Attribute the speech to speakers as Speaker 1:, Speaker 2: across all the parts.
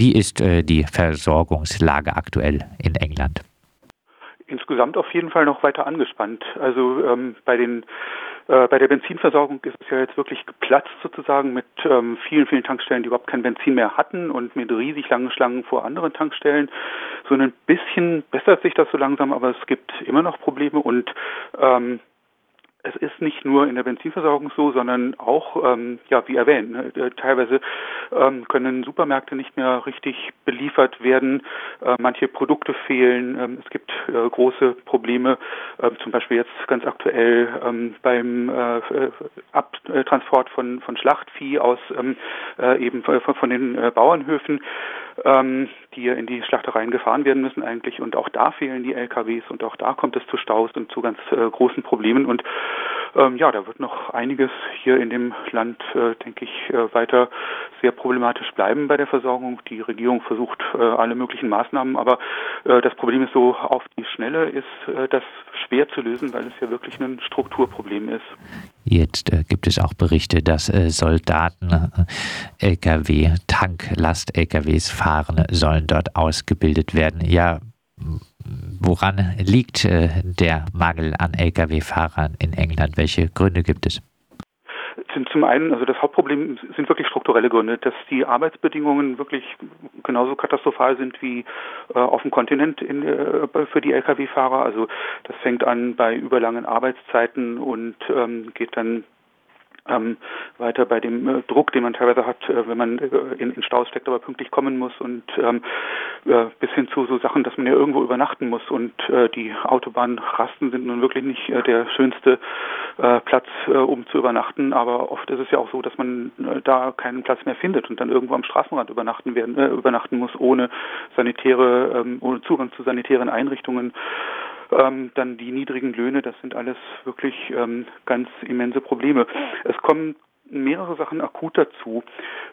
Speaker 1: Wie ist äh, die Versorgungslage aktuell in England?
Speaker 2: Insgesamt auf jeden Fall noch weiter angespannt. Also ähm, bei den äh, bei der Benzinversorgung ist es ja jetzt wirklich geplatzt sozusagen mit ähm, vielen, vielen Tankstellen, die überhaupt kein Benzin mehr hatten und mit riesig langen Schlangen vor anderen Tankstellen. So ein bisschen bessert sich das so langsam, aber es gibt immer noch Probleme und ähm, es ist nicht nur in der Benzinversorgung so, sondern auch, ähm, ja, wie erwähnt, ne, äh, teilweise ähm, können Supermärkte nicht mehr richtig beliefert werden. Äh, manche Produkte fehlen. Ähm, es gibt äh, große Probleme, äh, zum Beispiel jetzt ganz aktuell ähm, beim äh, äh Abtransport von, von Schlachtvieh aus ähm, äh, eben von, von den Bauernhöfen ähm, die in die Schlachtereien gefahren werden müssen eigentlich. Und auch da fehlen die LKWs und auch da kommt es zu Staus und zu ganz äh, großen Problemen. Und ähm, ja, da wird noch einiges hier in dem Land, äh, denke ich, äh, weiter sehr problematisch bleiben bei der Versorgung. Die Regierung versucht äh, alle möglichen Maßnahmen, aber äh, das Problem ist so, auf die Schnelle ist äh, das schwer zu lösen, weil es ja wirklich ein Strukturproblem ist.
Speaker 1: Jetzt äh, gibt es auch Berichte, dass Soldaten Lkw, Tanklast-Lkws fahren sollen, dort ausgebildet werden. Ja, Woran liegt äh, der Mangel an Lkw-Fahrern in England? Welche Gründe gibt es?
Speaker 2: Zum einen, also das Hauptproblem sind wirklich strukturelle Gründe, dass die Arbeitsbedingungen wirklich genauso katastrophal sind wie äh, auf dem Kontinent in, äh, für die Lkw-Fahrer. Also das fängt an bei überlangen Arbeitszeiten und ähm, geht dann ähm, weiter bei dem äh, Druck, den man teilweise hat, äh, wenn man äh, in, in Staus steckt, aber pünktlich kommen muss und ähm, äh, bis hin zu so Sachen, dass man ja irgendwo übernachten muss und äh, die Autobahnrasten sind nun wirklich nicht äh, der schönste äh, Platz, äh, um zu übernachten, aber oft ist es ja auch so, dass man äh, da keinen Platz mehr findet und dann irgendwo am Straßenrand übernachten werden, äh, übernachten muss, ohne sanitäre, ähm, ohne Zugang zu sanitären Einrichtungen. Ähm, dann die niedrigen Löhne, das sind alles wirklich ähm, ganz immense Probleme. Es kommen mehrere Sachen akut dazu.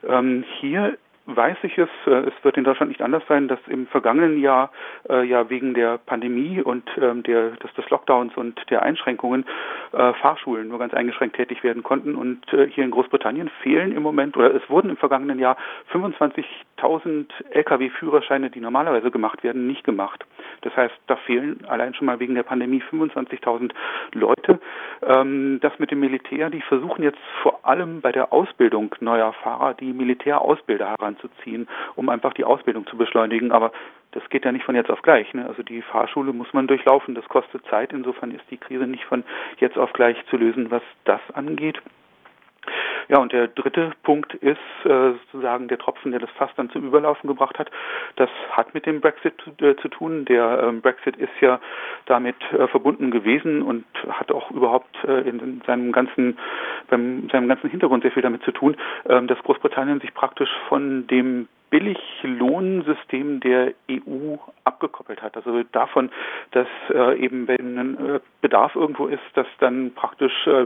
Speaker 2: Ähm, hier weiß ich es, äh, es wird in Deutschland nicht anders sein, dass im vergangenen Jahr äh, ja wegen der Pandemie und ähm, der, des, des Lockdowns und der Einschränkungen äh, Fahrschulen nur ganz eingeschränkt tätig werden konnten. Und äh, hier in Großbritannien fehlen im Moment, oder es wurden im vergangenen Jahr 25.000 Lkw-Führerscheine, die normalerweise gemacht werden, nicht gemacht. Das heißt, da fehlen allein schon mal wegen der Pandemie 25.000 Leute. Ähm, das mit dem Militär, die versuchen jetzt vor allem bei der Ausbildung neuer Fahrer die Militärausbilder heran heranzuziehen, um einfach die Ausbildung zu beschleunigen. Aber das geht ja nicht von jetzt auf gleich. Ne? Also die Fahrschule muss man durchlaufen, das kostet Zeit. Insofern ist die Krise nicht von jetzt auf gleich zu lösen, was das angeht. Ja, und der dritte Punkt ist äh, sozusagen der Tropfen, der das Fass dann zum Überlaufen gebracht hat. Das hat mit dem Brexit äh, zu tun. Der ähm, Brexit ist ja damit äh, verbunden gewesen und hat auch überhaupt äh, in seinem ganzen, beim seinem ganzen Hintergrund sehr viel damit zu tun, ähm, dass Großbritannien sich praktisch von dem Billiglohnsystem der EU abgekoppelt hat. Also davon, dass äh, eben wenn ein äh, Bedarf irgendwo ist, dass dann praktisch äh,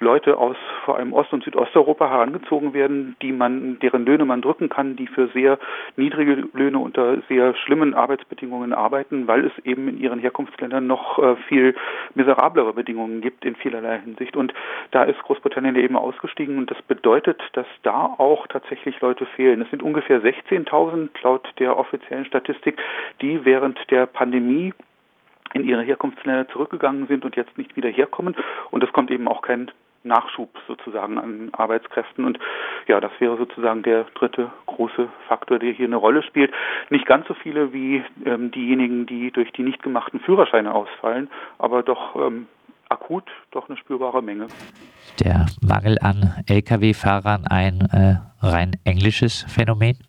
Speaker 2: Leute aus vor allem Ost- und Südosteuropa herangezogen werden, die man, deren Löhne man drücken kann, die für sehr niedrige Löhne unter sehr schlimmen Arbeitsbedingungen arbeiten, weil es eben in ihren Herkunftsländern noch äh, viel miserablere Bedingungen gibt in vielerlei Hinsicht. Und da ist Großbritannien eben ausgestiegen und das bedeutet, dass da auch tatsächlich Leute fehlen. Es sind ungefähr 16.000 laut der offiziellen Statistik, die während der Pandemie in ihre Herkunftsländer zurückgegangen sind und jetzt nicht wieder herkommen. Und es kommt eben auch kein Nachschub sozusagen an Arbeitskräften. Und ja, das wäre sozusagen der dritte große Faktor, der hier eine Rolle spielt. Nicht ganz so viele wie ähm, diejenigen, die durch die nicht gemachten Führerscheine ausfallen, aber doch ähm, akut doch eine spürbare Menge.
Speaker 1: Der Mangel an Lkw-Fahrern ein äh, rein englisches Phänomen?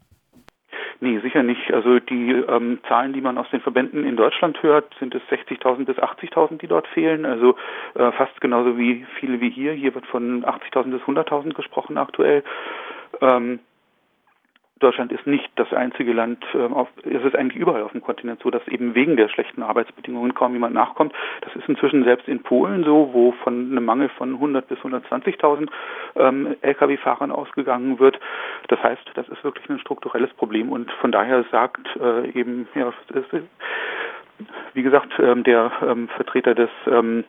Speaker 2: Nee, sicher nicht. Also die ähm, Zahlen, die man aus den Verbänden in Deutschland hört, sind es 60.000 bis 80.000, die dort fehlen. Also äh, fast genauso wie viele wie hier. Hier wird von 80.000 bis 100.000 gesprochen aktuell. Ähm, Deutschland ist nicht das einzige Land, ähm, auf, es ist eigentlich überall auf dem Kontinent so, dass eben wegen der schlechten Arbeitsbedingungen kaum jemand nachkommt. Das ist inzwischen selbst in Polen so, wo von einem Mangel von 100 bis 120.000 ähm, Lkw-Fahrern ausgegangen wird. Das heißt, das ist wirklich ein strukturelles Problem und von daher sagt äh, eben, ja, wie gesagt, ähm, der ähm, Vertreter des ähm,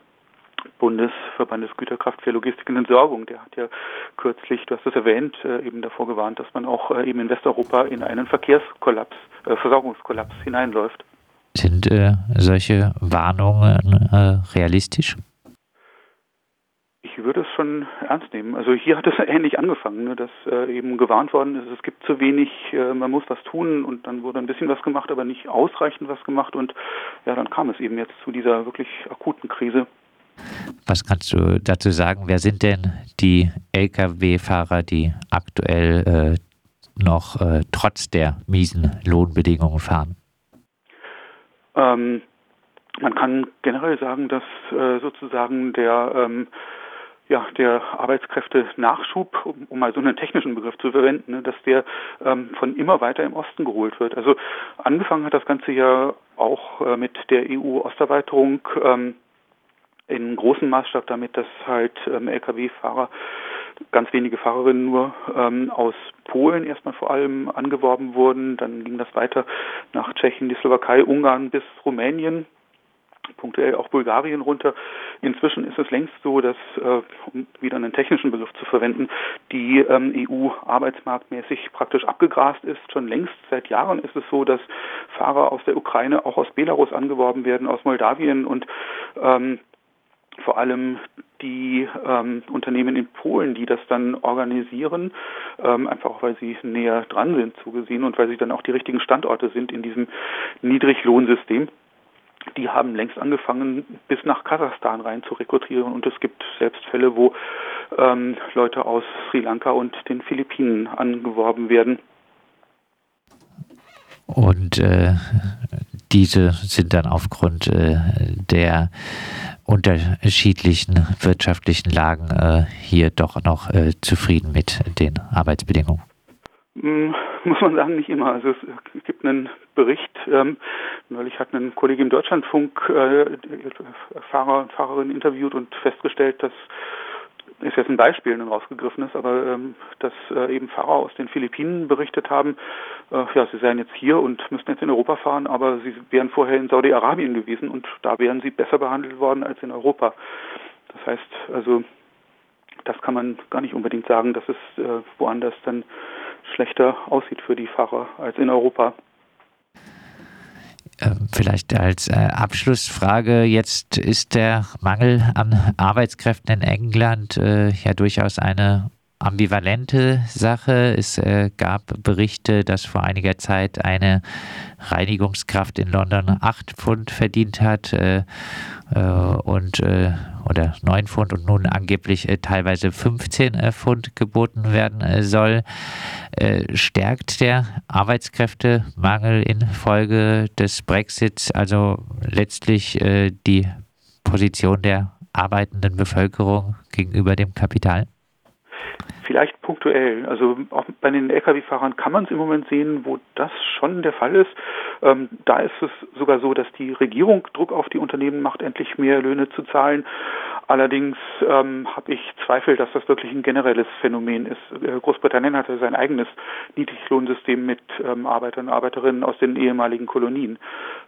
Speaker 2: Bundesverbandes Güterkraft für Logistik und Entsorgung. Der hat ja kürzlich, du hast es erwähnt, äh, eben davor gewarnt, dass man auch äh, eben in Westeuropa in einen Verkehrskollaps, äh, Versorgungskollaps hineinläuft.
Speaker 1: Sind solche Warnungen realistisch?
Speaker 2: Ich würde es schon ernst nehmen. Also hier hat es ähnlich angefangen, ne, dass eben gewarnt worden ist, es gibt zu wenig, man muss was tun und dann wurde ein bisschen was gemacht, aber nicht ausreichend was gemacht und ja, dann kam es eben jetzt zu dieser wirklich akuten Krise.
Speaker 1: Was kannst du dazu sagen? Wer sind denn die Lkw-Fahrer, die aktuell äh, noch äh, trotz der miesen Lohnbedingungen fahren?
Speaker 2: Ähm, man kann generell sagen, dass äh, sozusagen der ähm, ja, der Arbeitskräfte-Nachschub, um, um, mal so einen technischen Begriff zu verwenden, ne, dass der ähm, von immer weiter im Osten geholt wird. Also angefangen hat das Ganze ja auch äh, mit der EU-Osterweiterung ähm, in großem Maßstab damit, dass halt ähm, Lkw-Fahrer ganz wenige Fahrerinnen nur ähm, aus Polen erstmal vor allem angeworben wurden. Dann ging das weiter nach Tschechien, die Slowakei, Ungarn bis Rumänien punktuell auch Bulgarien runter. Inzwischen ist es längst so, dass, äh, um wieder einen technischen Begriff zu verwenden, die ähm, EU arbeitsmarktmäßig praktisch abgegrast ist. Schon längst seit Jahren ist es so, dass Fahrer aus der Ukraine, auch aus Belarus angeworben werden, aus Moldawien und ähm, vor allem die ähm, Unternehmen in Polen, die das dann organisieren, ähm, einfach auch weil sie näher dran sind zugesehen und weil sie dann auch die richtigen Standorte sind in diesem Niedriglohnsystem die haben längst angefangen, bis nach Kasachstan rein zu rekrutieren. Und es gibt selbst Fälle, wo ähm, Leute aus Sri Lanka und den Philippinen angeworben werden.
Speaker 1: Und äh, diese sind dann aufgrund äh, der unterschiedlichen wirtschaftlichen Lagen äh, hier doch noch äh, zufrieden mit den Arbeitsbedingungen.
Speaker 2: Hm, muss man sagen, nicht immer. Also es gibt einen Bericht, ähm, neulich hat ein Kollege im Deutschlandfunk äh, Fahrer und Fahrerinnen interviewt und festgestellt, dass ist jetzt ein Beispiel, ein rausgegriffenes, aber ähm, dass äh, eben Fahrer aus den Philippinen berichtet haben, äh, ja, sie seien jetzt hier und müssten jetzt in Europa fahren, aber sie wären vorher in Saudi-Arabien gewesen und da wären sie besser behandelt worden als in Europa. Das heißt, also das kann man gar nicht unbedingt sagen, dass es äh, woanders dann schlechter aussieht für die Fahrer als in Europa.
Speaker 1: Vielleicht als äh, Abschlussfrage, jetzt ist der Mangel an Arbeitskräften in England äh, ja durchaus eine ambivalente Sache. Es äh, gab Berichte, dass vor einiger Zeit eine Reinigungskraft in London 8 Pfund verdient hat äh, äh, und äh, oder 9 Pfund und nun angeblich äh, teilweise 15 äh, Pfund geboten werden soll. stärkt der Arbeitskräftemangel infolge des Brexits also letztlich die Position der arbeitenden Bevölkerung gegenüber dem Kapital?
Speaker 2: Punktuell. Also auch bei den Lkw-Fahrern kann man es im Moment sehen, wo das schon der Fall ist. Ähm, da ist es sogar so, dass die Regierung Druck auf die Unternehmen macht, endlich mehr Löhne zu zahlen. Allerdings ähm, habe ich Zweifel, dass das wirklich ein generelles Phänomen ist. Äh, Großbritannien hatte sein eigenes Niedriglohnsystem mit ähm, Arbeitern und Arbeiterinnen aus den ehemaligen Kolonien.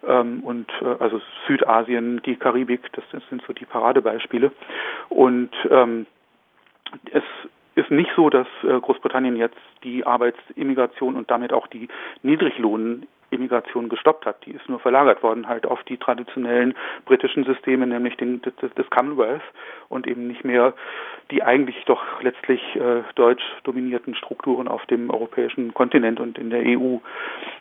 Speaker 2: Ähm, und äh, also Südasien, die Karibik, das sind so die Paradebeispiele. Und ähm, es ist nicht so, dass äh, Großbritannien jetzt die Arbeitsimmigration und damit auch die Niedriglohn Immigration gestoppt hat. Die ist nur verlagert worden halt auf die traditionellen britischen Systeme, nämlich den, des, des Commonwealth und eben nicht mehr die eigentlich doch letztlich äh, deutsch dominierten Strukturen auf dem europäischen Kontinent und in der EU.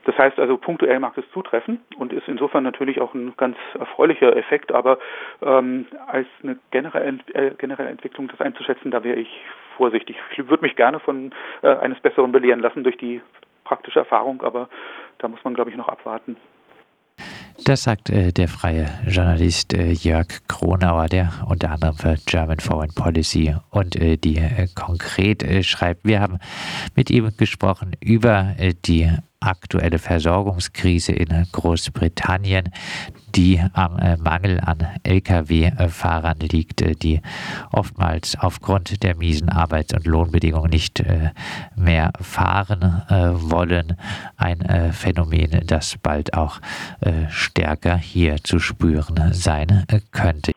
Speaker 2: Das heißt also, punktuell mag es zutreffen und ist insofern natürlich auch ein ganz erfreulicher Effekt, aber ähm, als eine generelle, äh, generelle Entwicklung das einzuschätzen, da wäre ich vorsichtig. Ich würde mich gerne von äh, eines Besseren belehren lassen durch die praktische Erfahrung, aber da muss man, glaube ich, noch abwarten.
Speaker 1: Das sagt äh, der freie Journalist äh, Jörg Kronauer, der unter anderem für German Foreign Policy und äh, die äh, konkret äh, schreibt. Wir haben mit ihm gesprochen über äh, die aktuelle Versorgungskrise in Großbritannien, die am äh, Mangel an Lkw-Fahrern liegt, äh, die oftmals aufgrund der miesen Arbeits- und Lohnbedingungen nicht äh, mehr fahren wollen. Ein Phänomen, das bald auch stärker hier zu spüren sein könnte.